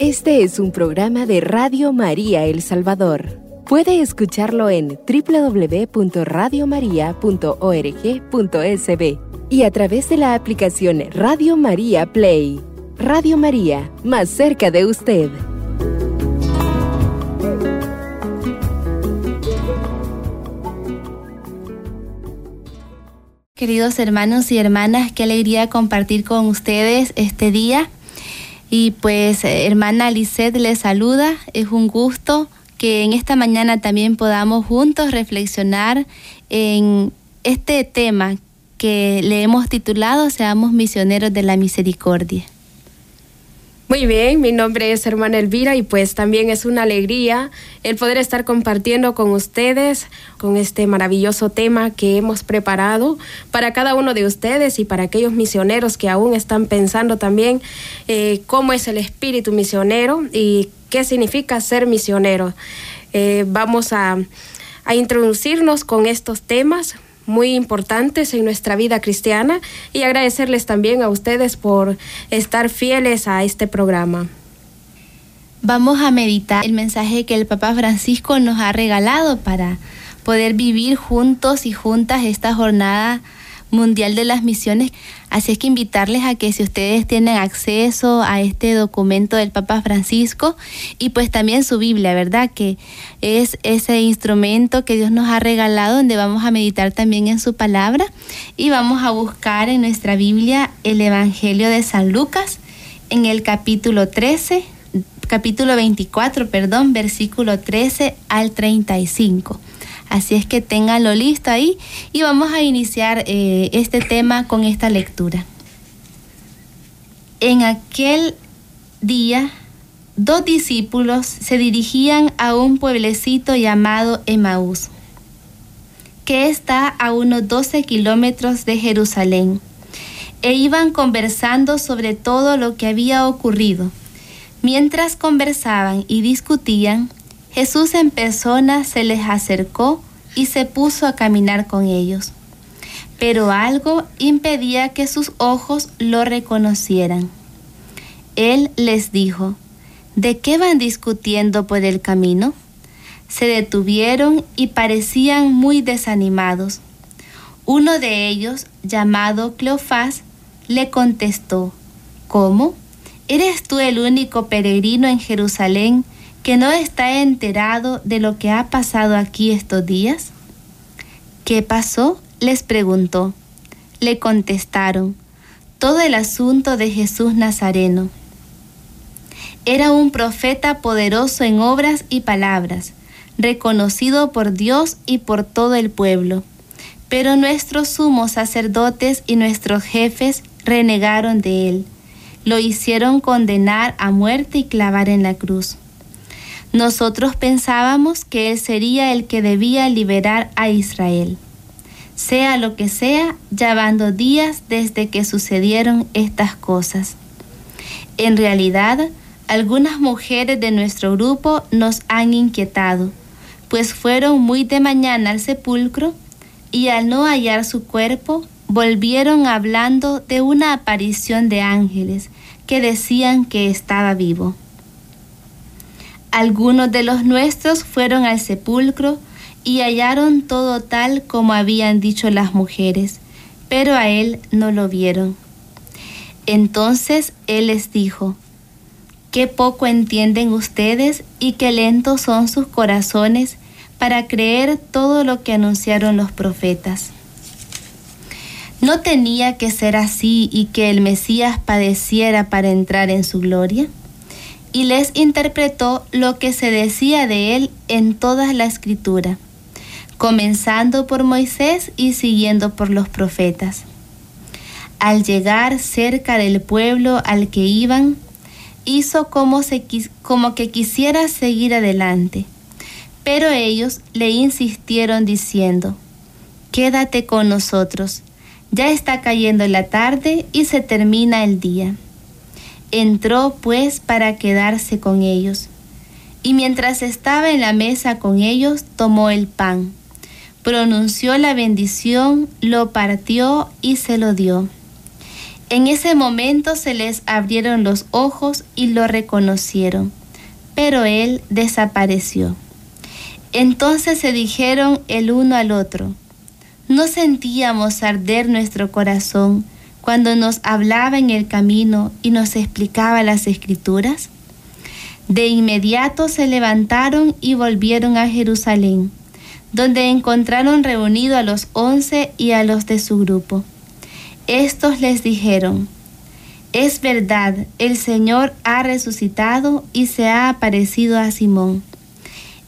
Este es un programa de Radio María El Salvador. Puede escucharlo en www.radiomaria.org.sb y a través de la aplicación Radio María Play. Radio María, más cerca de usted. Queridos hermanos y hermanas, qué alegría compartir con ustedes este día. Y pues hermana Lisette les saluda, es un gusto que en esta mañana también podamos juntos reflexionar en este tema que le hemos titulado Seamos misioneros de la misericordia. Muy bien, mi nombre es hermana Elvira y pues también es una alegría el poder estar compartiendo con ustedes con este maravilloso tema que hemos preparado para cada uno de ustedes y para aquellos misioneros que aún están pensando también eh, cómo es el espíritu misionero y qué significa ser misionero. Eh, vamos a, a introducirnos con estos temas muy importantes en nuestra vida cristiana y agradecerles también a ustedes por estar fieles a este programa. Vamos a meditar el mensaje que el Papa Francisco nos ha regalado para poder vivir juntos y juntas esta jornada mundial de las misiones. Así es que invitarles a que si ustedes tienen acceso a este documento del Papa Francisco y pues también su Biblia, ¿verdad? Que es ese instrumento que Dios nos ha regalado donde vamos a meditar también en su palabra y vamos a buscar en nuestra Biblia el Evangelio de San Lucas en el capítulo 13, capítulo 24, perdón, versículo 13 al 35. Así es que ténganlo listo ahí y vamos a iniciar eh, este tema con esta lectura. En aquel día, dos discípulos se dirigían a un pueblecito llamado Emaús, que está a unos 12 kilómetros de Jerusalén, e iban conversando sobre todo lo que había ocurrido. Mientras conversaban y discutían, Jesús en persona se les acercó y se puso a caminar con ellos. Pero algo impedía que sus ojos lo reconocieran. Él les dijo, ¿de qué van discutiendo por el camino? Se detuvieron y parecían muy desanimados. Uno de ellos, llamado Cleofás, le contestó, ¿Cómo? ¿Eres tú el único peregrino en Jerusalén que no está enterado de lo que ha pasado aquí estos días? ¿Qué pasó? les preguntó. Le contestaron, todo el asunto de Jesús Nazareno. Era un profeta poderoso en obras y palabras, reconocido por Dios y por todo el pueblo. Pero nuestros sumos sacerdotes y nuestros jefes renegaron de él. Lo hicieron condenar a muerte y clavar en la cruz. Nosotros pensábamos que Él sería el que debía liberar a Israel. Sea lo que sea, ya van dos días desde que sucedieron estas cosas. En realidad, algunas mujeres de nuestro grupo nos han inquietado, pues fueron muy de mañana al sepulcro y al no hallar su cuerpo, volvieron hablando de una aparición de ángeles que decían que estaba vivo. Algunos de los nuestros fueron al sepulcro y hallaron todo tal como habían dicho las mujeres, pero a él no lo vieron. Entonces él les dijo, Qué poco entienden ustedes y qué lentos son sus corazones para creer todo lo que anunciaron los profetas. ¿No tenía que ser así y que el Mesías padeciera para entrar en su gloria? Y les interpretó lo que se decía de él en toda la escritura, comenzando por Moisés y siguiendo por los profetas. Al llegar cerca del pueblo al que iban, hizo como, como que quisiera seguir adelante, pero ellos le insistieron diciendo, Quédate con nosotros, ya está cayendo la tarde y se termina el día. Entró pues para quedarse con ellos. Y mientras estaba en la mesa con ellos, tomó el pan, pronunció la bendición, lo partió y se lo dio. En ese momento se les abrieron los ojos y lo reconocieron, pero él desapareció. Entonces se dijeron el uno al otro, ¿no sentíamos arder nuestro corazón cuando nos hablaba en el camino y nos explicaba las escrituras? De inmediato se levantaron y volvieron a Jerusalén, donde encontraron reunido a los once y a los de su grupo. Estos les dijeron, es verdad, el Señor ha resucitado y se ha aparecido a Simón.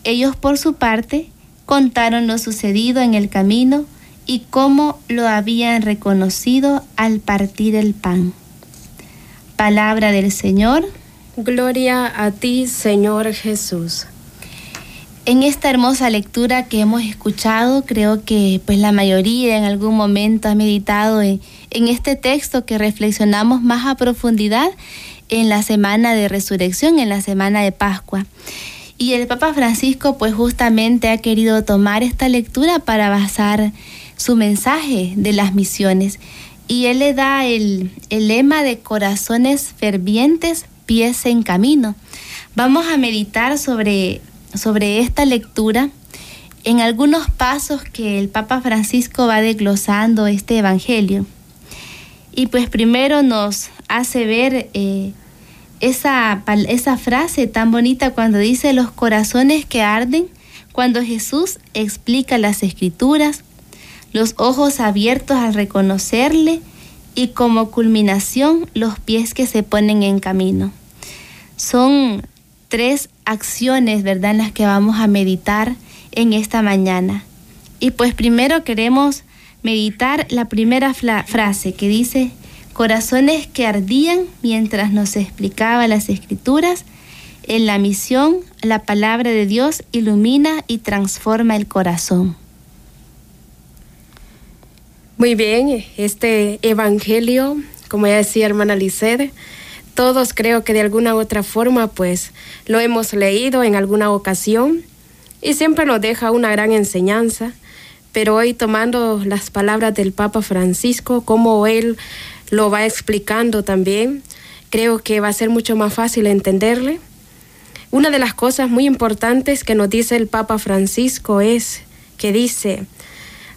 Ellos por su parte contaron lo sucedido en el camino y cómo lo habían reconocido al partir el pan. Palabra del Señor. Gloria a ti, Señor Jesús. En esta hermosa lectura que hemos escuchado, creo que pues la mayoría en algún momento ha meditado en, en este texto que reflexionamos más a profundidad en la semana de resurrección, en la semana de Pascua. Y el Papa Francisco pues justamente ha querido tomar esta lectura para basar su mensaje de las misiones. Y él le da el, el lema de corazones fervientes pies en camino. Vamos a meditar sobre, sobre esta lectura en algunos pasos que el Papa Francisco va desglosando este Evangelio. Y pues primero nos hace ver eh, esa, esa frase tan bonita cuando dice los corazones que arden, cuando Jesús explica las escrituras, los ojos abiertos al reconocerle, y como culminación los pies que se ponen en camino. Son tres acciones, ¿verdad?, en las que vamos a meditar en esta mañana. Y pues primero queremos meditar la primera frase que dice, corazones que ardían mientras nos explicaba las escrituras, en la misión la palabra de Dios ilumina y transforma el corazón. Muy bien, este Evangelio, como ya decía hermana Licede, todos creo que de alguna u otra forma pues lo hemos leído en alguna ocasión y siempre nos deja una gran enseñanza, pero hoy tomando las palabras del Papa Francisco, como él lo va explicando también, creo que va a ser mucho más fácil entenderle. Una de las cosas muy importantes que nos dice el Papa Francisco es que dice,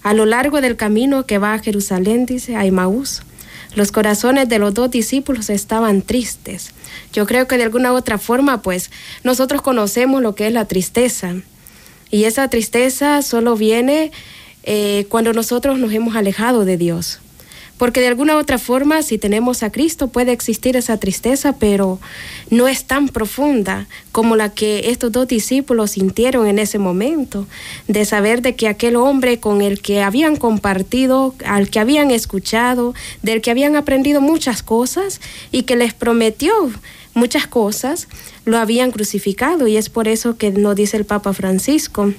a lo largo del camino que va a Jerusalén, dice, a los corazones de los dos discípulos estaban tristes. Yo creo que de alguna otra forma, pues, nosotros conocemos lo que es la tristeza. Y esa tristeza solo viene eh, cuando nosotros nos hemos alejado de Dios. Porque de alguna otra forma, si tenemos a Cristo, puede existir esa tristeza, pero no es tan profunda como la que estos dos discípulos sintieron en ese momento, de saber de que aquel hombre con el que habían compartido, al que habían escuchado, del que habían aprendido muchas cosas y que les prometió muchas cosas, lo habían crucificado. Y es por eso que nos dice el Papa Francisco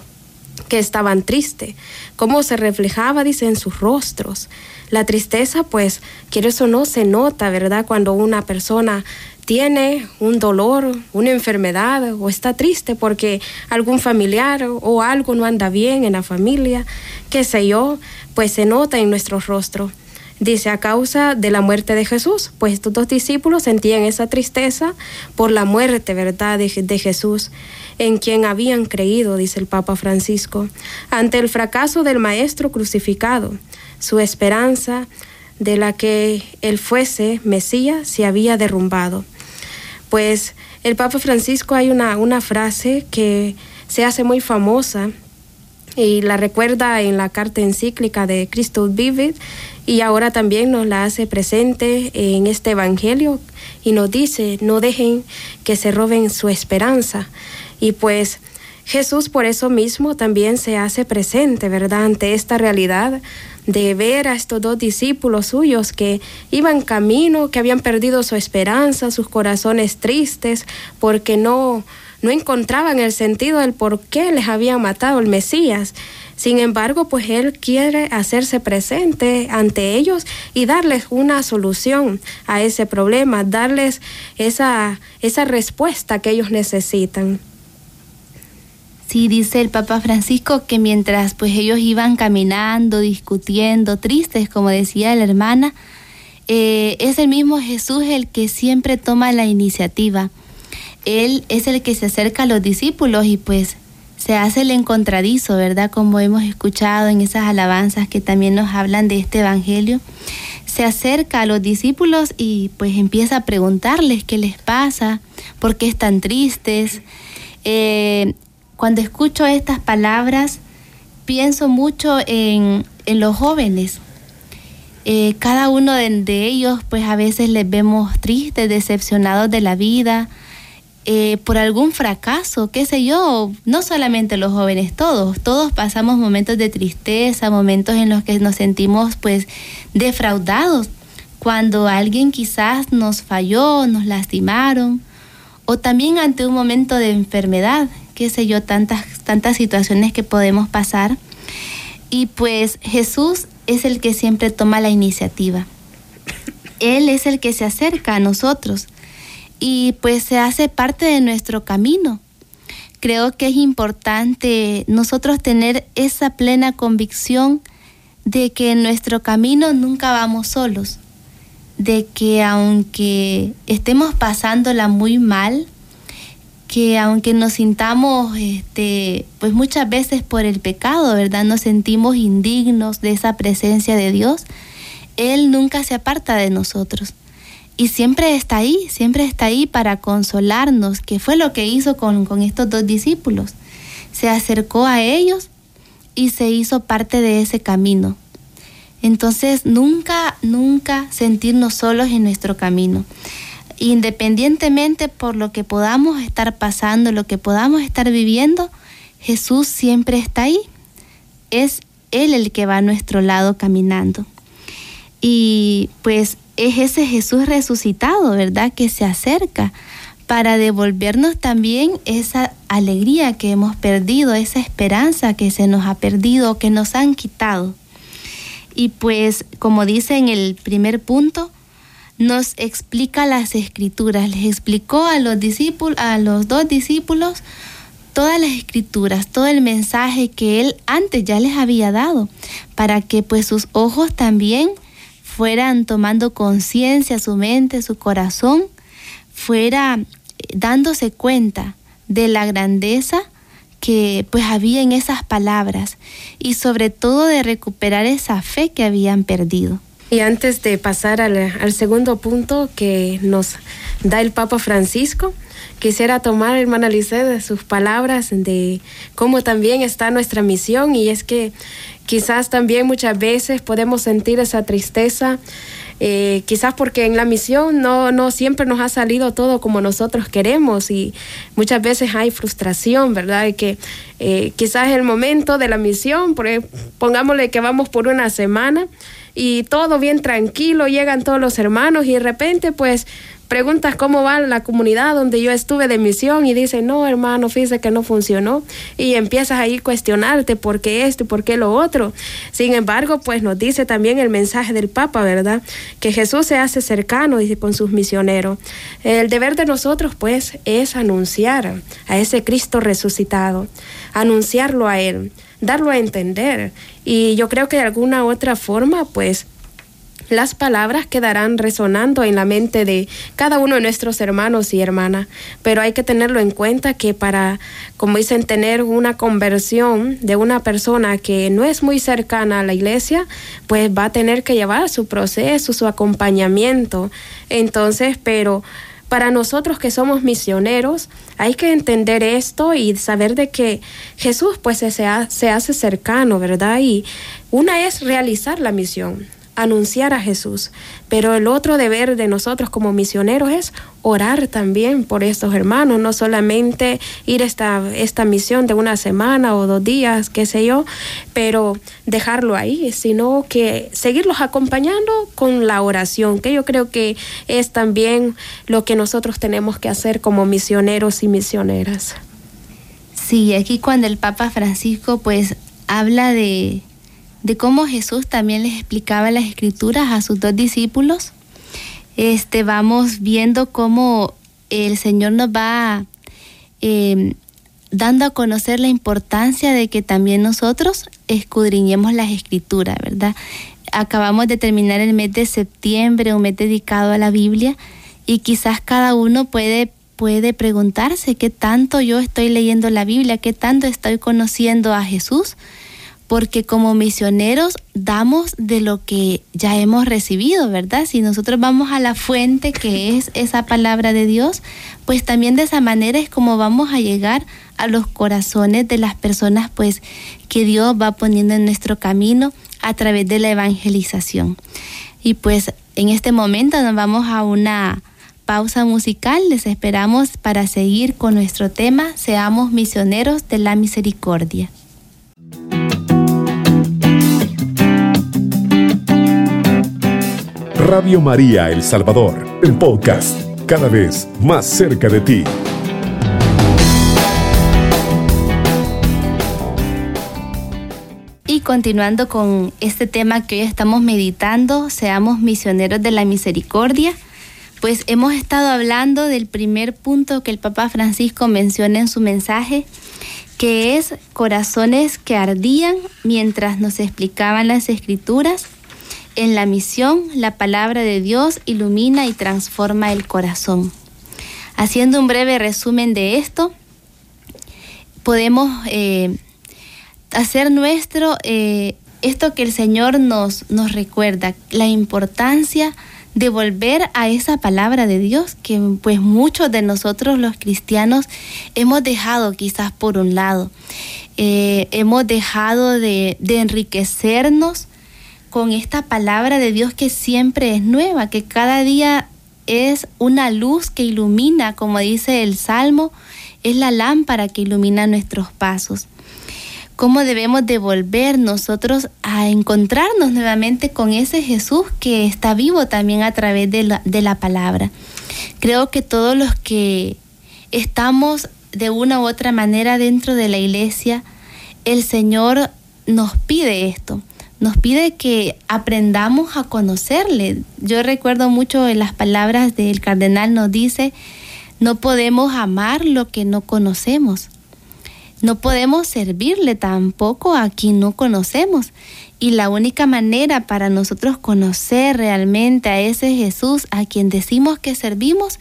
que estaban tristes, cómo se reflejaba, dice, en sus rostros. La tristeza, pues, quiero eso no, se nota, ¿verdad? Cuando una persona tiene un dolor, una enfermedad o está triste porque algún familiar o algo no anda bien en la familia, qué sé yo, pues se nota en nuestro rostro. Dice, a causa de la muerte de Jesús, pues estos dos discípulos sentían esa tristeza por la muerte, ¿verdad?, de, de Jesús en quien habían creído, dice el Papa Francisco, ante el fracaso del Maestro crucificado. Su esperanza de la que él fuese Mesías se había derrumbado. Pues el Papa Francisco hay una, una frase que se hace muy famosa y la recuerda en la carta encíclica de Cristo Vive y ahora también nos la hace presente en este Evangelio y nos dice, no dejen que se roben su esperanza. Y pues Jesús por eso mismo también se hace presente, ¿verdad? Ante esta realidad de ver a estos dos discípulos suyos que iban camino, que habían perdido su esperanza, sus corazones tristes, porque no, no encontraban el sentido del por qué les había matado el Mesías. Sin embargo, pues Él quiere hacerse presente ante ellos y darles una solución a ese problema, darles esa, esa respuesta que ellos necesitan. Sí, dice el Papa Francisco que mientras pues ellos iban caminando, discutiendo, tristes, como decía la hermana, eh, es el mismo Jesús el que siempre toma la iniciativa. Él es el que se acerca a los discípulos y pues se hace el encontradizo, ¿verdad? Como hemos escuchado en esas alabanzas que también nos hablan de este Evangelio. Se acerca a los discípulos y pues empieza a preguntarles qué les pasa, por qué están tristes. Eh, cuando escucho estas palabras, pienso mucho en, los jóvenes. Eh, cada uno de, ellos, pues a veces les vemos tristes, decepcionados de la vida, eh, por algún fracaso, qué sé yo, no solamente los jóvenes, todos, todos pasamos momentos de tristeza, momentos en los que nos sentimos pues defraudados, cuando alguien quizás nos falló, nos lastimaron, o también ante un momento de enfermedad, qué sé yo, tantas, tantas situaciones que podemos pasar. Y pues Jesús es el que siempre toma la iniciativa. Él es el que se acerca a nosotros y pues se hace parte de nuestro camino. Creo que es importante nosotros tener esa plena convicción de que en nuestro camino nunca vamos solos, de que aunque estemos pasándola muy mal, que aunque nos sintamos, este, pues muchas veces por el pecado, ¿verdad? Nos sentimos indignos de esa presencia de Dios, Él nunca se aparta de nosotros y siempre está ahí, siempre está ahí para consolarnos, que fue lo que hizo con, estos dos discípulos. Se acercó a ellos y se hizo parte de ese camino. Entonces, nunca, nunca sentirnos solos en nuestro camino. Independientemente por lo que podamos estar pasando, lo que podamos estar viviendo, Jesús siempre está ahí. Es Él el que va a nuestro lado caminando. Y pues es ese Jesús resucitado, ¿verdad? Que se acerca para devolvernos también esa alegría que hemos perdido, esa esperanza que se nos ha perdido, que nos han quitado. Y pues, como dice en el primer punto, nos explica las escrituras, les explicó a los discípulos, a los dos discípulos todas las escrituras, todo el mensaje que él antes ya les había dado, para que pues sus ojos también fueran tomando conciencia, su mente, su corazón, fuera eh, dándose cuenta de la grandeza que pues había en esas palabras y sobre todo de recuperar esa fe que habían perdido. Y antes de pasar al, al segundo punto que nos da el Papa Francisco, quisiera tomar, hermana Lice, sus palabras de cómo también está nuestra misión y es que Quizás también muchas veces podemos sentir esa tristeza, eh, quizás porque en la misión no, no siempre nos ha salido todo como nosotros queremos y muchas veces hay frustración, ¿verdad? De que eh, quizás el momento de la misión, pongámosle que vamos por una semana y todo bien tranquilo, llegan todos los hermanos y de repente pues preguntas cómo va la comunidad donde yo estuve de misión y dicen, no, hermano, fíjese que no funcionó. Y empiezas ahí a cuestionarte por qué esto y por qué lo otro. Sin embargo, pues nos dice también el mensaje del Papa, ¿verdad? Que Jesús se hace cercano, dice, con sus misioneros. El deber de nosotros, pues, es anunciar a ese Cristo resucitado, anunciarlo a Él, darlo a entender. Y yo creo que de alguna otra forma, pues, las palabras quedarán resonando en la mente de cada uno de nuestros hermanos y hermanas, pero hay que tenerlo en cuenta que para, como dicen, tener una conversión de una persona que no es muy cercana a la iglesia, pues va a tener que llevar su proceso, su acompañamiento. Entonces, pero para nosotros que somos misioneros, hay que entender esto y saber de que Jesús pues se, se hace cercano, ¿verdad? Y una es realizar la misión, anunciar a Jesús. Pero el otro deber de nosotros como misioneros es orar también por estos hermanos, no solamente ir esta, esta misión de una semana o dos días, qué sé yo, pero dejarlo ahí, sino que seguirlos acompañando con la oración, que yo creo que es también lo que nosotros tenemos que hacer como misioneros y misioneras. Sí, aquí cuando el Papa Francisco pues habla de de cómo Jesús también les explicaba las escrituras a sus dos discípulos. Este, vamos viendo cómo el Señor nos va em, dando a conocer la importancia de que también nosotros escudriñemos las escrituras, ¿verdad? acabamos de terminar el mes de septiembre, un mes dedicado a la Biblia, y quizás cada uno puede puede preguntarse qué tanto yo estoy leyendo la Biblia, qué tanto estoy conociendo a Jesús, porque como misioneros damos de lo que ya hemos recibido, ¿verdad? Si nosotros vamos a la fuente que es esa palabra de Dios, pues también de esa manera es como vamos a llegar a los corazones de las personas pues que Dios va poniendo en nuestro camino a través de la evangelización. Y pues en este momento nos vamos a una pausa musical. Les esperamos para seguir con nuestro tema Seamos misioneros de la misericordia. Radio María El Salvador, el podcast, cada vez más cerca de ti. Y continuando con este tema que hoy estamos meditando, seamos misioneros de la misericordia pues hemos estado hablando del primer punto que el Papa Francisco menciona en su mensaje, que es corazones que ardían mientras nos explicaban las escrituras. En la misión, la palabra de Dios ilumina y transforma el corazón. Haciendo un breve resumen de esto, podemos eh, hacer nuestro eh, esto que el Señor nos, nos recuerda, la importancia de volver a esa palabra de Dios que pues muchos de nosotros los cristianos hemos dejado quizás por un lado. Eh, hemos dejado de, de enriquecernos con esta palabra de Dios que siempre es nueva, que cada día es una luz que ilumina, como dice el Salmo, es la lámpara que ilumina nuestros pasos cómo debemos devolver nosotros a encontrarnos nuevamente con ese Jesús que está vivo también a través de la, de la palabra. Creo que todos los que estamos de una u otra manera dentro de la iglesia, el Señor nos pide esto, nos pide que aprendamos a conocerle. Yo recuerdo mucho en las palabras del cardenal nos dice, no podemos amar lo que no conocemos. No podemos servirle tampoco a quien no conocemos. Y la única manera para nosotros conocer realmente a ese Jesús a quien decimos que servimos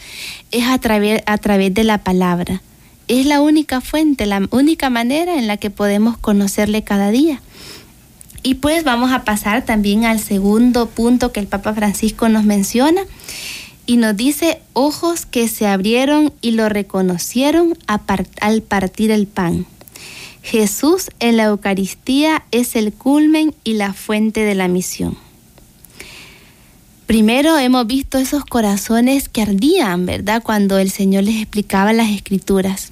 es a través, a través de la palabra. Es la única fuente, la única manera en la que podemos conocerle cada día. Y pues vamos a pasar también al segundo punto que el Papa Francisco nos menciona y nos dice ojos que se abrieron y lo reconocieron al partir el pan. Jesús en la Eucaristía es el culmen y la fuente de la misión. Primero hemos visto esos corazones que ardían, ¿verdad? Cuando el Señor les explicaba las escrituras.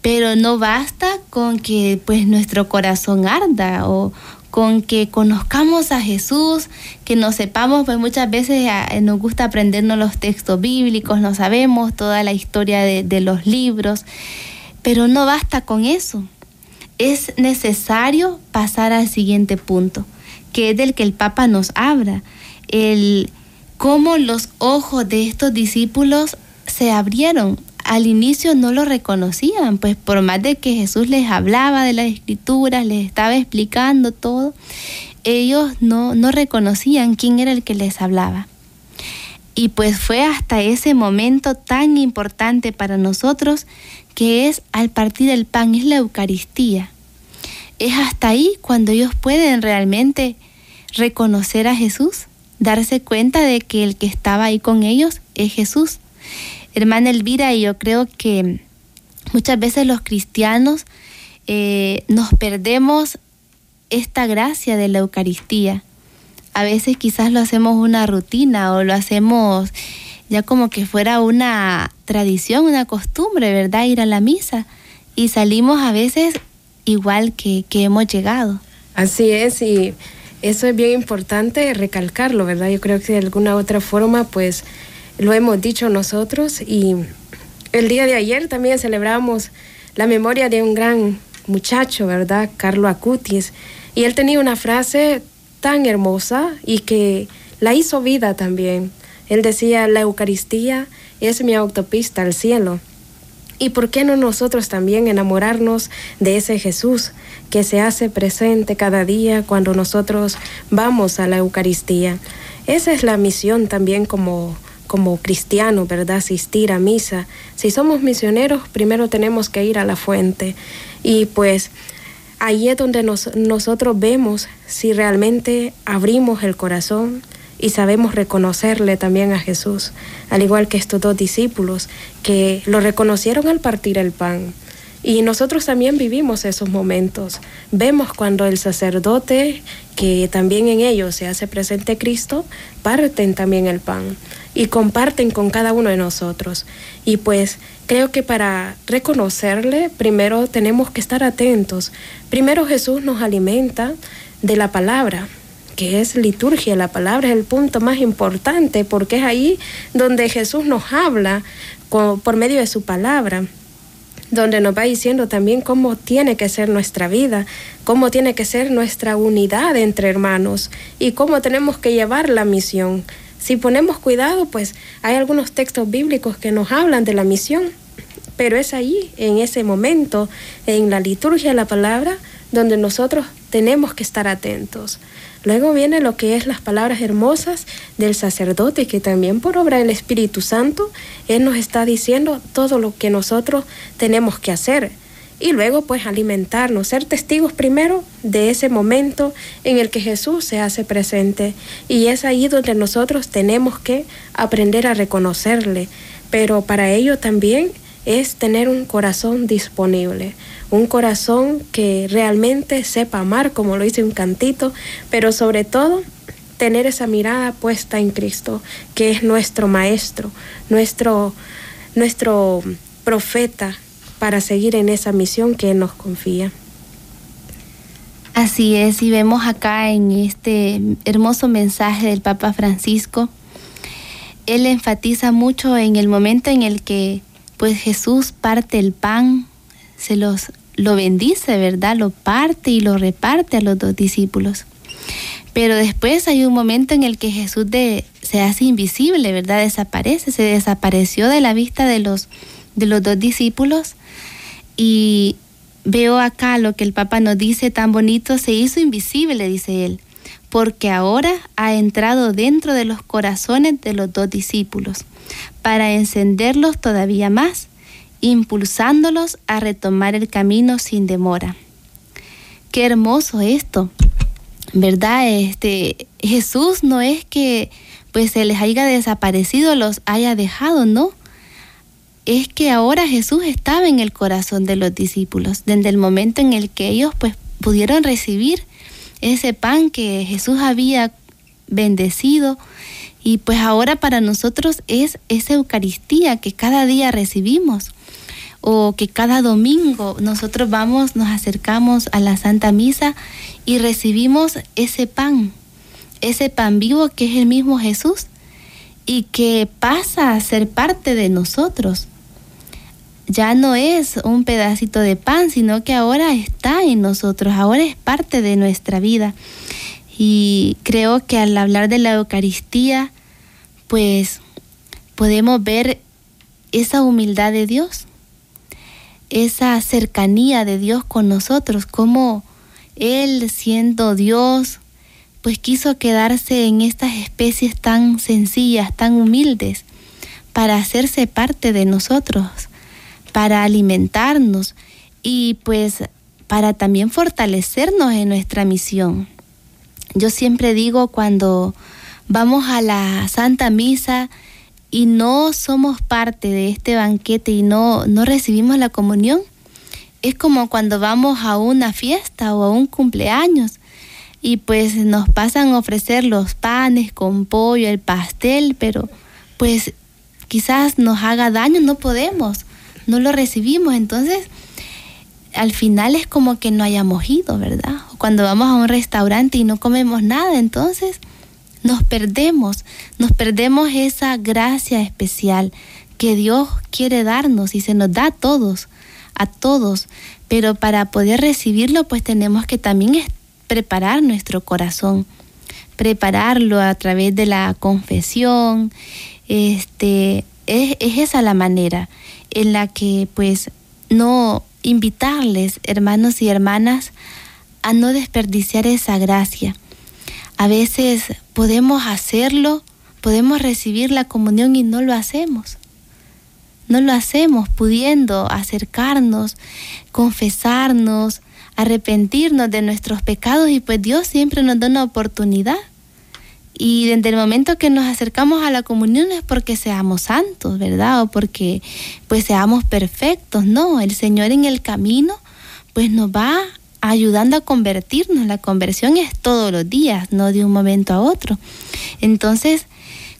Pero no basta con que pues nuestro corazón arda o, con que conozcamos a Jesús, que nos sepamos, pues muchas veces ah, nos gusta aprendernos los textos bíblicos, no sabemos toda la historia de, de los libros, pero no basta con eso. Es necesario pasar al siguiente punto, que es del que el Papa nos habla, el cómo los ojos de estos discípulos se abrieron al inicio no lo reconocían, pues por más de que Jesús les hablaba de las escrituras, les estaba explicando todo, ellos no, no reconocían quién era el que les hablaba. Y pues fue hasta ese momento tan importante para nosotros que es al partir el pan, es la Eucaristía. Es hasta ahí cuando ellos pueden realmente reconocer a Jesús, darse cuenta de que el que estaba ahí con ellos es Jesús hermana Elvira, y yo creo que muchas veces los cristianos eh, nos perdemos esta gracia de la Eucaristía. A veces quizás lo hacemos una rutina o lo hacemos ya como que fuera una tradición, una costumbre, ¿verdad? Ir a la misa. Y salimos a veces igual que, que hemos llegado. Así es, y eso es bien importante recalcarlo, ¿verdad? Yo creo que de alguna otra forma, pues lo hemos dicho nosotros y el día de ayer también celebramos la memoria de un gran muchacho, ¿verdad? Carlo Acutis. Y él tenía una frase tan hermosa y que la hizo vida también. Él decía, la Eucaristía es mi autopista al cielo. ¿Y por qué no nosotros también enamorarnos de ese Jesús que se hace presente cada día cuando nosotros vamos a la Eucaristía? Esa es la misión también como, como cristiano, ¿verdad? Asistir a misa. Si somos misioneros, primero tenemos que ir a la fuente. Y pues ahí es donde nosotros vemos si realmente abrimos el corazón y sabemos reconocerle también a Jesús, al igual que estos dos discípulos que lo reconocieron al partir el pan. Y nosotros también vivimos esos momentos. Vemos cuando el sacerdote, que también en ellos se hace presente Cristo, parten también el pan y comparten con cada uno de nosotros. Y pues creo que para reconocerle, primero tenemos que estar atentos. Primero Jesús nos alimenta de la palabra, que es liturgia, la palabra es el punto más importante porque es ahí donde Jesús nos habla por medio de su palabra donde nos va diciendo también cómo tiene que ser nuestra vida, cómo tiene que ser nuestra unidad entre hermanos y cómo tenemos que llevar la misión. Si ponemos cuidado, pues hay algunos textos bíblicos que nos hablan de la misión, pero es ahí, en ese momento, en la liturgia de la palabra, donde nosotros tenemos que estar atentos. Luego viene lo que es las palabras hermosas del sacerdote, que también por obra del Espíritu Santo, Él nos está diciendo todo lo que nosotros tenemos que hacer. Y luego pues alimentarnos, ser testigos primero de ese momento en el que Jesús se hace presente. Y es ahí donde nosotros tenemos que aprender a reconocerle. Pero para ello también es tener un corazón disponible, un corazón que realmente sepa amar, como lo dice un cantito, pero sobre todo tener esa mirada puesta en Cristo, que es nuestro maestro, nuestro, nuestro profeta para seguir en esa misión que nos confía. Así es, y vemos acá en este hermoso mensaje del Papa Francisco, él enfatiza mucho en el momento en el que pues Jesús parte el pan, se los lo bendice, ¿verdad? Lo parte y lo reparte a los dos discípulos. Pero después hay un momento en el que Jesús se hace invisible, ¿verdad? Desaparece, se desapareció de la vista de los, de los dos discípulos. Y veo acá lo que el Papa nos dice tan bonito, se hizo invisible, dice él, porque ahora ha entrado dentro de los corazones de los dos discípulos, para encenderlos todavía más impulsándolos a retomar el camino sin demora. Qué hermoso esto, ¿verdad? Este Jesús no es que pues se les haya desaparecido, los haya dejado, no. Es que ahora Jesús estaba en el corazón de los discípulos, desde el momento en el que ellos pues pudieron recibir ese pan que Jesús había bendecido y pues ahora para nosotros es esa Eucaristía que cada día recibimos o que cada domingo nosotros vamos, nos acercamos a la Santa Misa y recibimos ese pan, ese pan vivo que es el mismo Jesús y que pasa a ser parte de nosotros. Ya no es un pedacito de pan, sino que ahora está en nosotros, ahora es parte de nuestra vida. Y creo que al hablar de la Eucaristía, pues podemos ver esa humildad de Dios esa cercanía de Dios con nosotros, como Él siendo Dios, pues quiso quedarse en estas especies tan sencillas, tan humildes, para hacerse parte de nosotros, para alimentarnos y pues para también fortalecernos en nuestra misión. Yo siempre digo cuando vamos a la Santa Misa, y no somos parte de este banquete y no, no recibimos la comunión, es como cuando vamos a una fiesta o a un cumpleaños y pues nos pasan a ofrecer los panes con pollo, el pastel, pero pues quizás nos haga daño, no podemos, no lo recibimos, entonces al final es como que no hayamos ido, ¿verdad? Cuando vamos a un restaurante y no comemos nada, entonces nos perdemos, nos perdemos esa gracia especial que Dios quiere darnos y se nos da a todos, a todos, pero para poder recibirlo pues tenemos que también preparar nuestro corazón, prepararlo a través de la confesión, este, es, es esa la manera en la que pues no invitarles, hermanos y hermanas, a no desperdiciar esa gracia. A veces podemos hacerlo, podemos recibir la comunión y no lo hacemos. No lo hacemos pudiendo acercarnos, confesarnos, arrepentirnos de nuestros pecados y pues Dios siempre nos da una oportunidad. Y desde el momento que nos acercamos a la comunión es porque seamos santos, ¿verdad? O porque pues seamos perfectos. No, el Señor en el camino pues nos va ayudando a convertirnos. La conversión es todos los días, no de un momento a otro. Entonces,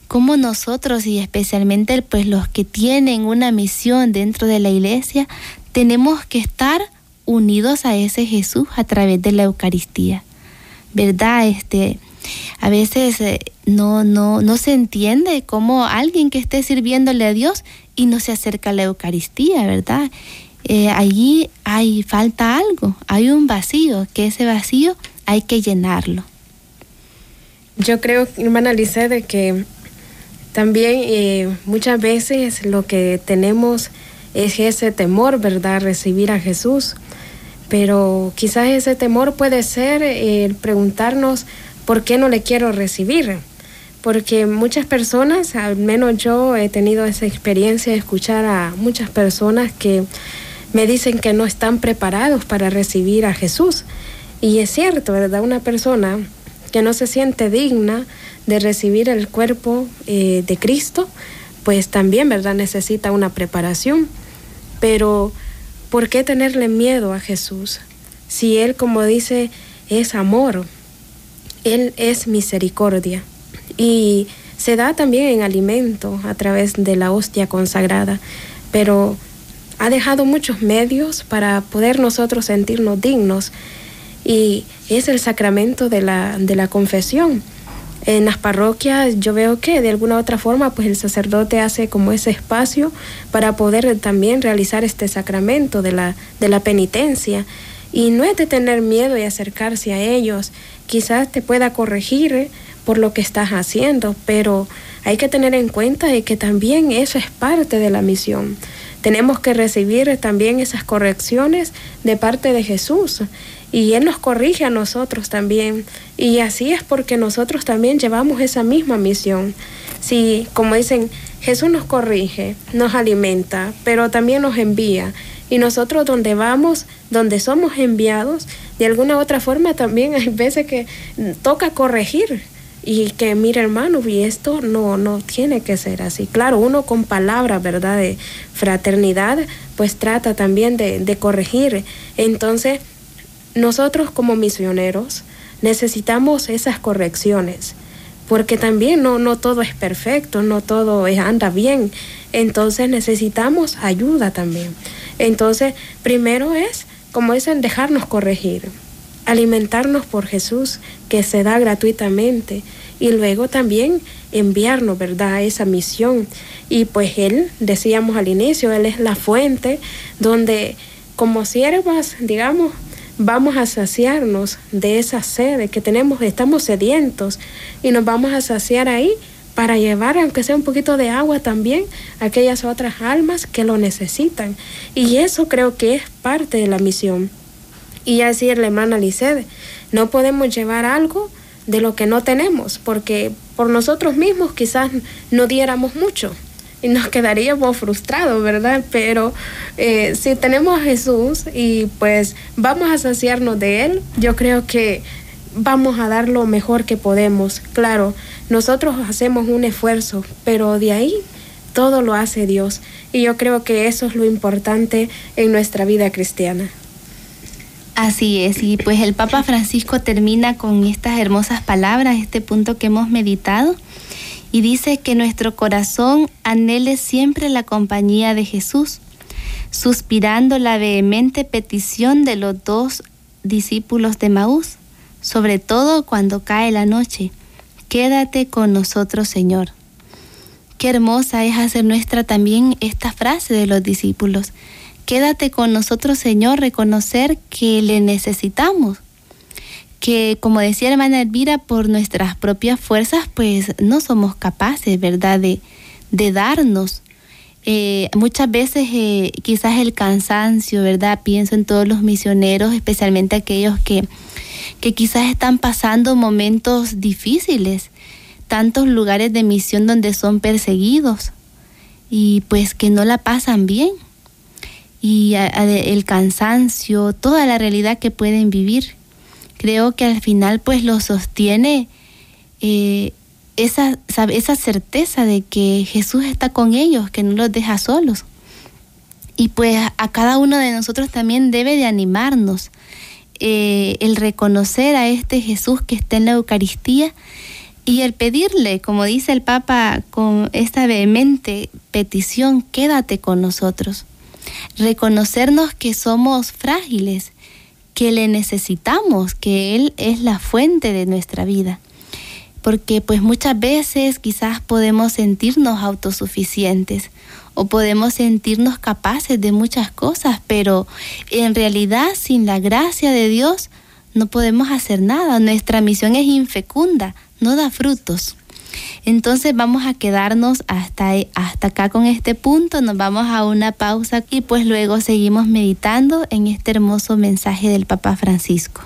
como nosotros y especialmente pues los que tienen una misión dentro de la iglesia, tenemos que estar unidos a ese Jesús a través de la Eucaristía. ¿Verdad? Este, a veces eh, no, no, no se entiende cómo alguien que esté sirviéndole a Dios y no se acerca a la Eucaristía, ¿verdad? Eh, allí hay falta algo, hay un vacío, que ese vacío hay que llenarlo. Yo creo, hermana Lice, de que también eh, muchas veces lo que tenemos es ese temor, ¿verdad? Recibir a Jesús. Pero quizás ese temor puede ser el preguntarnos por qué no le quiero recibir. Porque muchas personas, al menos yo he tenido esa experiencia de escuchar a muchas personas que me dicen que no están preparados para recibir a Jesús. Y es cierto, ¿verdad? Una persona que no se siente digna de recibir el cuerpo eh, de Cristo, pues también, ¿verdad? Necesita una preparación. Pero, ¿por qué tenerle miedo a Jesús? Si Él, como dice, es amor, Él es misericordia. Y se da también en alimento a través de la hostia consagrada. Pero ha dejado muchos medios para poder nosotros sentirnos dignos y es el sacramento de la, de la confesión. En las parroquias yo veo que de alguna u otra forma pues el sacerdote hace como ese espacio para poder también realizar este sacramento de la, de la penitencia. Y no es de tener miedo y acercarse a ellos, quizás te pueda corregir por lo que estás haciendo, pero hay que tener en cuenta que también eso es parte de la misión. Tenemos que recibir también esas correcciones de parte de Jesús y Él nos corrige a nosotros también. Y así es porque nosotros también llevamos esa misma misión. Si, como dicen, Jesús nos corrige, nos alimenta, pero también nos envía. Y nosotros donde vamos, donde somos enviados, de alguna otra forma también hay veces que toca corregir y que mire hermano y esto no no tiene que ser así claro uno con palabras verdad de fraternidad pues trata también de, de corregir entonces nosotros como misioneros necesitamos esas correcciones porque también no, no todo es perfecto, no todo anda bien. Entonces necesitamos ayuda también. Entonces, primero es, como dicen, dejarnos corregir alimentarnos por Jesús que se da gratuitamente y luego también enviarnos, ¿verdad?, a esa misión. Y pues Él, decíamos al inicio, Él es la fuente donde como siervas, digamos, vamos a saciarnos de esa sed que tenemos, estamos sedientos y nos vamos a saciar ahí para llevar, aunque sea un poquito de agua también, a aquellas otras almas que lo necesitan. Y eso creo que es parte de la misión. Y así la hermana Licede, no podemos llevar algo de lo que no tenemos, porque por nosotros mismos quizás no diéramos mucho y nos quedaríamos frustrados, ¿verdad? Pero eh, si tenemos a Jesús y pues vamos a saciarnos de Él, yo creo que vamos a dar lo mejor que podemos. Claro, nosotros hacemos un esfuerzo, pero de ahí todo lo hace Dios. Y yo creo que eso es lo importante en nuestra vida cristiana. Así es, y pues el Papa Francisco termina con estas hermosas palabras, este punto que hemos meditado, y dice que nuestro corazón anhele siempre la compañía de Jesús, suspirando la vehemente petición de los dos discípulos de Maús, sobre todo cuando cae la noche. Quédate con nosotros, Señor. Qué hermosa es hacer nuestra también esta frase de los discípulos Quédate con nosotros, Señor, reconocer que le necesitamos. Que, como decía hermana Elvira, por nuestras propias fuerzas, pues no somos capaces, ¿verdad?, de, de darnos Eh, muchas veces eh, quizás el cansancio, ¿verdad? Pienso en todos los misioneros, especialmente aquellos que, que quizás están pasando momentos difíciles, tantos lugares de misión donde son perseguidos y pues que no la pasan bien. Y el cansancio, toda la realidad que pueden vivir, creo que al final pues lo sostiene eh, esa, esa certeza de que Jesús está con ellos, que no los deja solos. Y pues a cada uno de nosotros también debe de animarnos eh, el reconocer a este Jesús que está en la Eucaristía y el pedirle, como dice el Papa con esta vehemente petición, quédate con nosotros. Reconocernos que somos frágiles, que le necesitamos, que Él es la fuente de nuestra vida porque pues muchas veces quizás podemos sentirnos autosuficientes o podemos sentirnos capaces de muchas cosas, pero en realidad sin la gracia de Dios no podemos hacer nada. Nuestra misión es infecunda, no da frutos. Entonces vamos a quedarnos hasta, hasta acá con este punto, nos vamos a una pausa y pues luego seguimos meditando en este hermoso mensaje del Papa Francisco.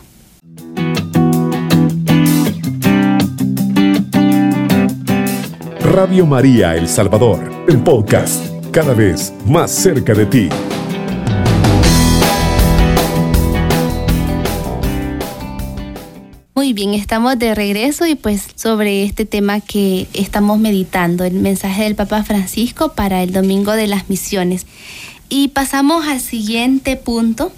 Radio María El Salvador, el podcast, cada vez más cerca de ti. Muy bien, estamos de regreso y pues sobre este tema que estamos meditando, el mensaje del Papa Francisco para el Domingo de las Misiones. Y pasamos al siguiente punto,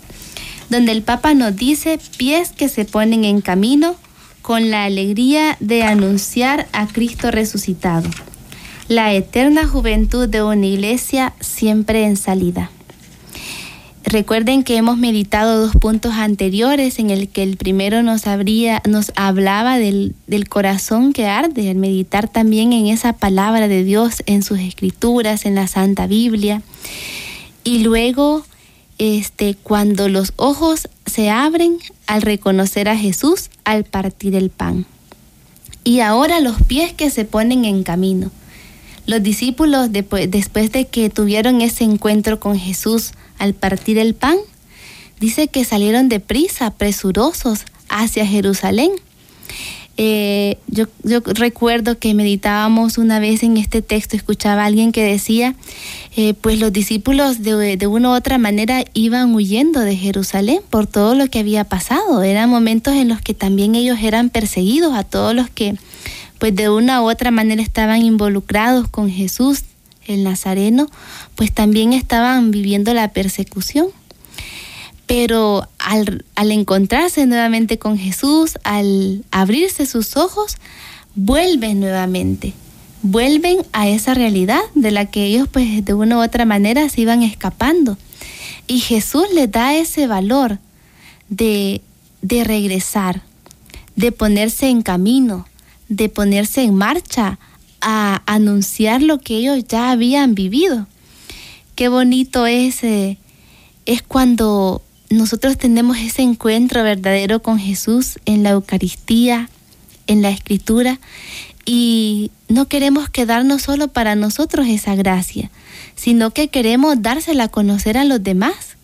donde el Papa nos dice pies que se ponen en camino con la alegría de anunciar a Cristo resucitado. La eterna juventud de una iglesia siempre en salida. Recuerden que hemos meditado dos puntos anteriores en el que el primero nos, nos hablaba del, del corazón que arde, al meditar también en esa palabra de Dios, en sus escrituras, en la Santa Biblia. Y luego este, cuando los ojos se abren al reconocer a Jesús al partir el pan. Y ahora los pies que se ponen en camino. Los discípulos, después, de que tuvieron ese encuentro con Jesús al partir el pan, dice que salieron deprisa, presurosos, hacia Jerusalén eh, yo, yo, recuerdo que meditábamos una vez en este texto, escuchaba a alguien que decía, eh, pues los discípulos de, de, una u otra manera iban huyendo de Jerusalén por todo lo que había pasado. Eran momentos en los que también ellos eran perseguidos a todos los que pues de una u otra manera estaban involucrados con Jesús, el Nazareno, pues también estaban viviendo la persecución pero al, encontrarse nuevamente con Jesús, al abrirse sus ojos, vuelven nuevamente, vuelven a esa realidad de la que ellos pues de una u otra manera se iban escapando. Y Jesús les da ese valor de, de regresar, de ponerse en camino, de ponerse en marcha a anunciar lo que ellos ya habían vivido. Qué bonito es, eh, es cuando nosotros tenemos ese encuentro verdadero con Jesús en la Eucaristía, en la Escritura, y no queremos quedarnos solo para nosotros esa gracia, sino que queremos dársela a conocer a los demás,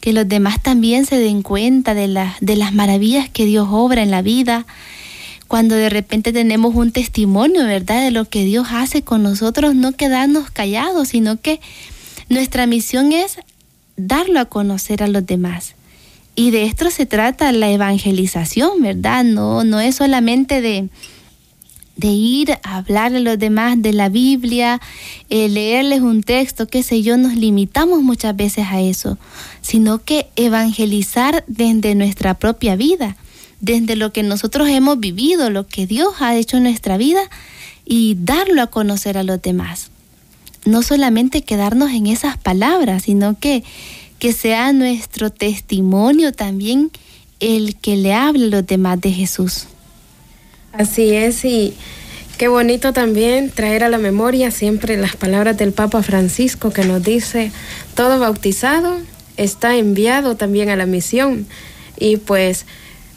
que los demás también se den cuenta de, de las maravillas que Dios obra en la vida, cuando de repente tenemos un testimonio, ¿verdad?, de lo que Dios hace con nosotros, no quedarnos callados, sino que nuestra misión es darlo a conocer a los demás. Y de esto se trata la evangelización, ¿verdad? No, no es solamente de, de ir a hablar a los demás de la Biblia, eh, leerles un texto, qué sé yo, nos limitamos muchas veces a eso, sino que evangelizar desde nuestra propia vida, desde lo que nosotros hemos vivido, lo que Dios ha hecho en nuestra vida y darlo a conocer a los demás no solamente quedarnos en esas palabras, sino que, que sea nuestro testimonio también el que le hable a los demás de Jesús. Así es, y qué bonito también traer a la memoria siempre las palabras del Papa Francisco que nos dice, todo bautizado está enviado también a la misión. Y pues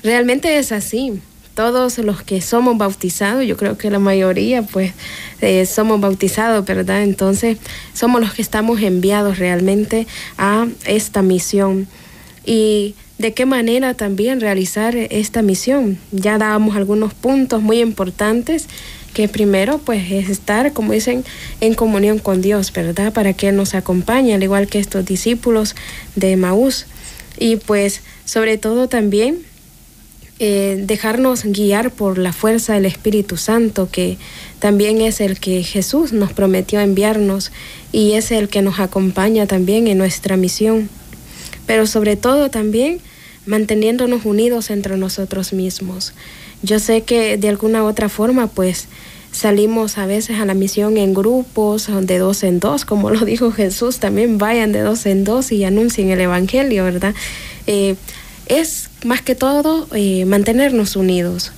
realmente es así. Todos los que somos bautizados, yo creo que la mayoría pues eh, somos bautizados, ¿verdad? Entonces somos los que estamos enviados realmente a esta misión. Y de qué manera también realizar esta misión. Ya dábamos algunos puntos muy importantes que primero pues es estar, como dicen, en comunión con Dios, ¿verdad? Para que nos acompañe, al igual que estos discípulos de Maús. Y pues sobre todo también eh, dejarnos guiar por la fuerza del Espíritu Santo, que también es el que Jesús nos prometió enviarnos y es el que nos acompaña también en nuestra misión. Pero sobre todo también manteniéndonos unidos entre nosotros mismos. Yo sé que de alguna u otra forma pues salimos a veces a la misión en grupos, de dos en dos, como lo dijo Jesús, también vayan de dos en dos y anuncien el Evangelio, ¿verdad? Eh, es más que todo eh, mantenernos unidos,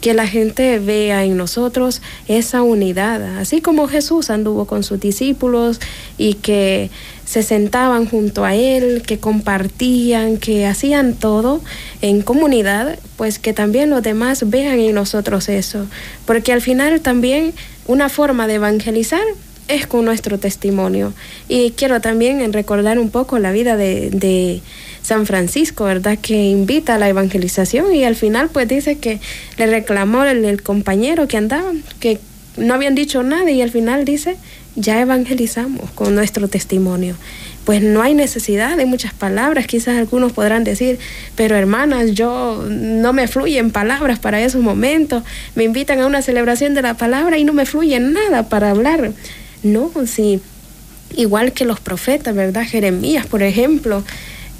que la gente vea en nosotros esa unidad, así como Jesús anduvo con sus discípulos y que se sentaban junto a él, que compartían, que hacían todo en comunidad, pues que también los demás vean en nosotros eso, porque al final también una forma de evangelizar es con nuestro testimonio. Y quiero también recordar un poco la vida de, San Francisco, ¿verdad? Que invita a la evangelización y al final pues dice que le reclamó el, compañero que andaba, que no habían dicho nada y al final dice, ya evangelizamos con nuestro testimonio. Pues no hay necesidad de muchas palabras, quizás algunos podrán decir, pero hermanas, yo no me fluyen palabras para esos momentos, me invitan a una celebración de la palabra y no me fluye nada para hablar. No, sí, igual que los profetas, ¿verdad? Jeremías, por ejemplo,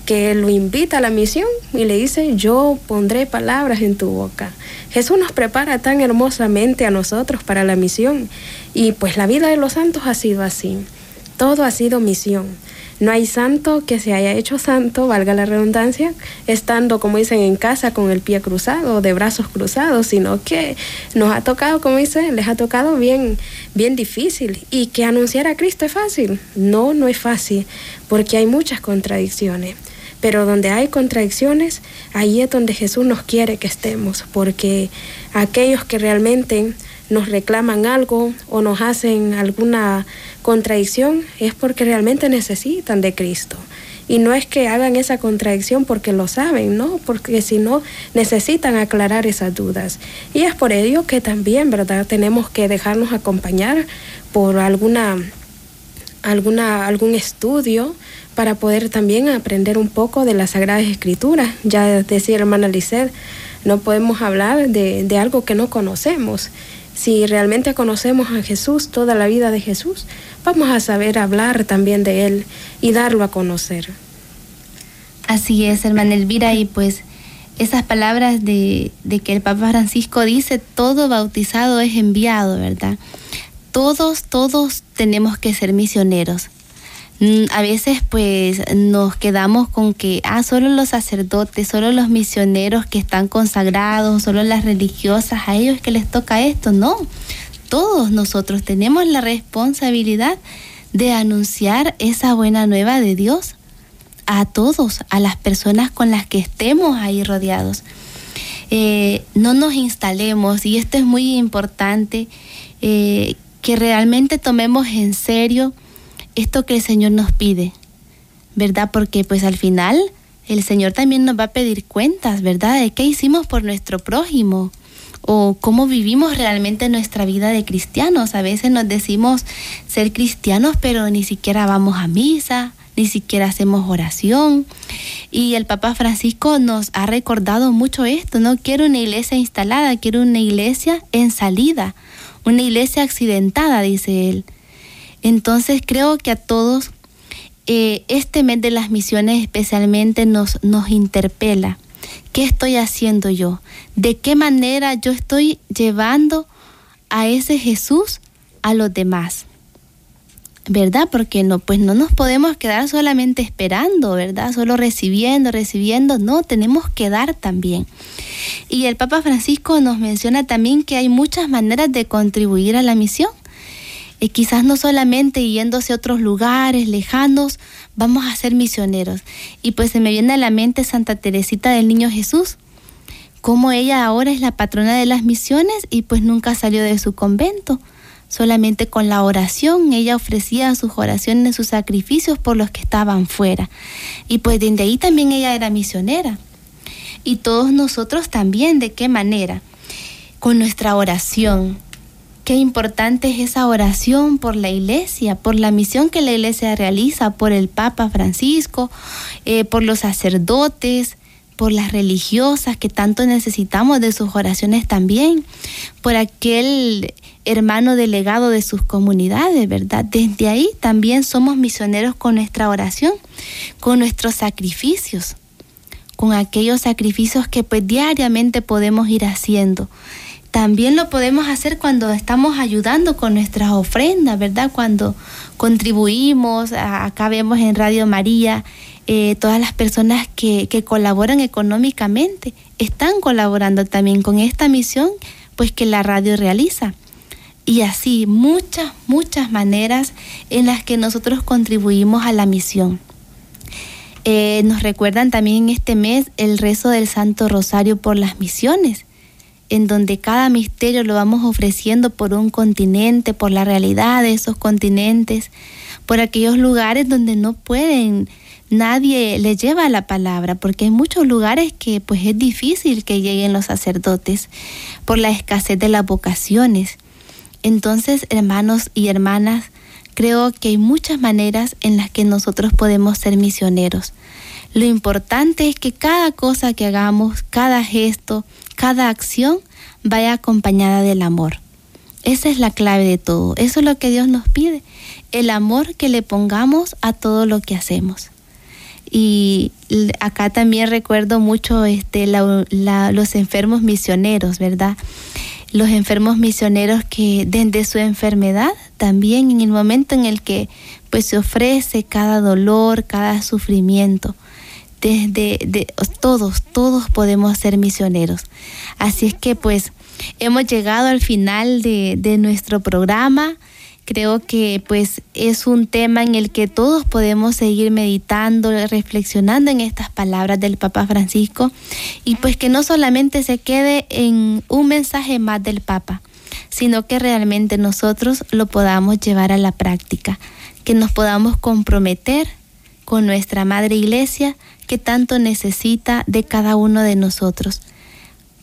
que lo invita a la misión y le dice, yo pondré palabras en tu boca. Jesús nos prepara tan hermosamente a nosotros para la misión y pues la vida de los santos ha sido así. Todo ha sido misión. No hay santo que se haya hecho santo, valga la redundancia, estando, como dicen, en casa con el pie cruzado, de brazos cruzados, sino que nos ha tocado, como dicen, les ha tocado bien, bien difícil. Y que anunciar a Cristo es fácil. No, no es fácil, porque hay muchas contradicciones. Pero donde hay contradicciones, ahí es donde Jesús nos quiere que estemos, porque aquellos que realmente nos reclaman algo o nos hacen alguna contradicción es porque realmente necesitan de Cristo. Y no es que hagan esa contradicción porque lo saben, ¿no? Porque si no, necesitan aclarar esas dudas. Y es por ello que también, ¿verdad? Tenemos que dejarnos acompañar por alguna, alguna, algún estudio para poder también aprender un poco de las Sagradas Escrituras. Ya decía hermana Lisset, no podemos hablar de, de algo que no conocemos. Si realmente conocemos a Jesús, toda la vida de Jesús, vamos a saber hablar también de Él y darlo a conocer. Así es, hermana Elvira, y pues esas palabras de, de que el Papa Francisco dice, todo bautizado es enviado, ¿verdad? Todos, todos tenemos que ser misioneros. Mm, a veces pues nos quedamos con que, ah, solo los sacerdotes, solo los misioneros que están consagrados, solo las religiosas, a ellos que les toca esto. No, todos nosotros tenemos la responsabilidad de anunciar esa buena nueva de Dios a todos, a las personas con las que estemos ahí rodeados. Eh, no nos instalemos, y esto es muy importante, eh, que realmente tomemos en serio esto que el Señor nos pide, ¿verdad? Porque pues al final el Señor también nos va a pedir cuentas, ¿verdad? De qué hicimos por nuestro prójimo o cómo vivimos realmente nuestra vida de cristianos. A veces nos decimos ser cristianos, pero ni siquiera vamos a misa, ni siquiera hacemos oración. Y el Papa Francisco nos ha recordado mucho esto, no quiero una iglesia instalada, quiero una iglesia en salida, una iglesia accidentada, dice él. Entonces creo que a todos eh, este mes de las misiones especialmente nos, nos interpela. ¿Qué estoy haciendo yo? ¿De qué manera yo estoy llevando a ese Jesús a los demás? ¿Verdad? Porque no, pues no nos podemos quedar solamente esperando, ¿verdad? Solo recibiendo, recibiendo. No, tenemos que dar también. Y el Papa Francisco nos menciona también que hay muchas maneras de contribuir a la misión y quizás no solamente yéndose a otros lugares lejanos, vamos a ser misioneros. Y pues se me viene a la mente Santa Teresita del Niño Jesús, cómo ella ahora es la patrona de las misiones y pues nunca salió de su convento. Solamente con la oración, ella ofrecía sus oraciones, sus sacrificios por los que estaban fuera. Y pues desde ahí también ella era misionera. Y todos nosotros también, ¿de qué manera? Con nuestra oración. Qué importante es esa oración por la iglesia, por la misión que la iglesia realiza, por el Papa Francisco, eh, por los sacerdotes, por las religiosas que tanto necesitamos de sus oraciones también, por aquel hermano delegado de sus comunidades, ¿verdad? Desde ahí también somos misioneros con nuestra oración, con nuestros sacrificios, con aquellos sacrificios que pues diariamente podemos ir haciendo. También lo podemos hacer cuando estamos ayudando con nuestras ofrendas, ¿verdad? Cuando contribuimos, acá vemos en Radio María eh, todas las personas que, que colaboran económicamente están colaborando también con esta misión pues que la radio realiza. Y así muchas, muchas maneras en las que nosotros contribuimos a la misión. Eh, nos recuerdan también este mes el rezo del Santo Rosario por las misiones, en donde cada misterio lo vamos ofreciendo por un continente, por la realidad de esos continentes, por aquellos lugares donde no pueden nadie le lleva la palabra, porque hay muchos lugares que pues es difícil que lleguen los sacerdotes por la escasez de las vocaciones. Entonces, hermanos y hermanas, creo que hay muchas maneras en las que nosotros podemos ser misioneros. Lo importante es que cada cosa que hagamos, cada gesto, cada acción vaya acompañada del amor. Esa es la clave de todo. Eso es lo que Dios nos pide. El amor que le pongamos a todo lo que hacemos. Y acá también recuerdo mucho este, los enfermos misioneros, ¿verdad? Los enfermos misioneros que desde su enfermedad, también en el momento en el que pues se ofrece cada dolor, cada sufrimiento, desde de, todos, todos podemos ser misioneros. Así es que pues hemos llegado al final de, de nuestro programa. Creo que pues es un tema en el que todos podemos seguir meditando, reflexionando en estas palabras del Papa Francisco y pues que no solamente se quede en un mensaje más del Papa, sino que realmente nosotros lo podamos llevar a la práctica, que nos podamos comprometer con nuestra Madre Iglesia que tanto necesita de cada uno de nosotros,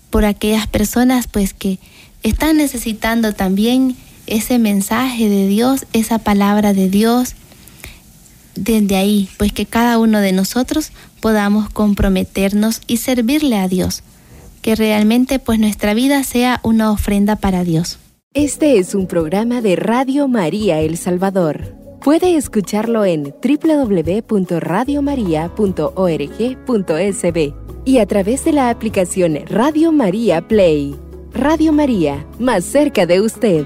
por aquellas personas pues que están necesitando también ese mensaje de Dios, esa palabra de Dios, desde ahí, pues que cada uno de nosotros podamos comprometernos y servirle a Dios, que realmente pues nuestra vida sea una ofrenda para Dios. Este es un programa de Radio María El Salvador. Puede escucharlo en www.radiomaria.org.sb y a través de la aplicación Radio María Play. Radio María, más cerca de usted.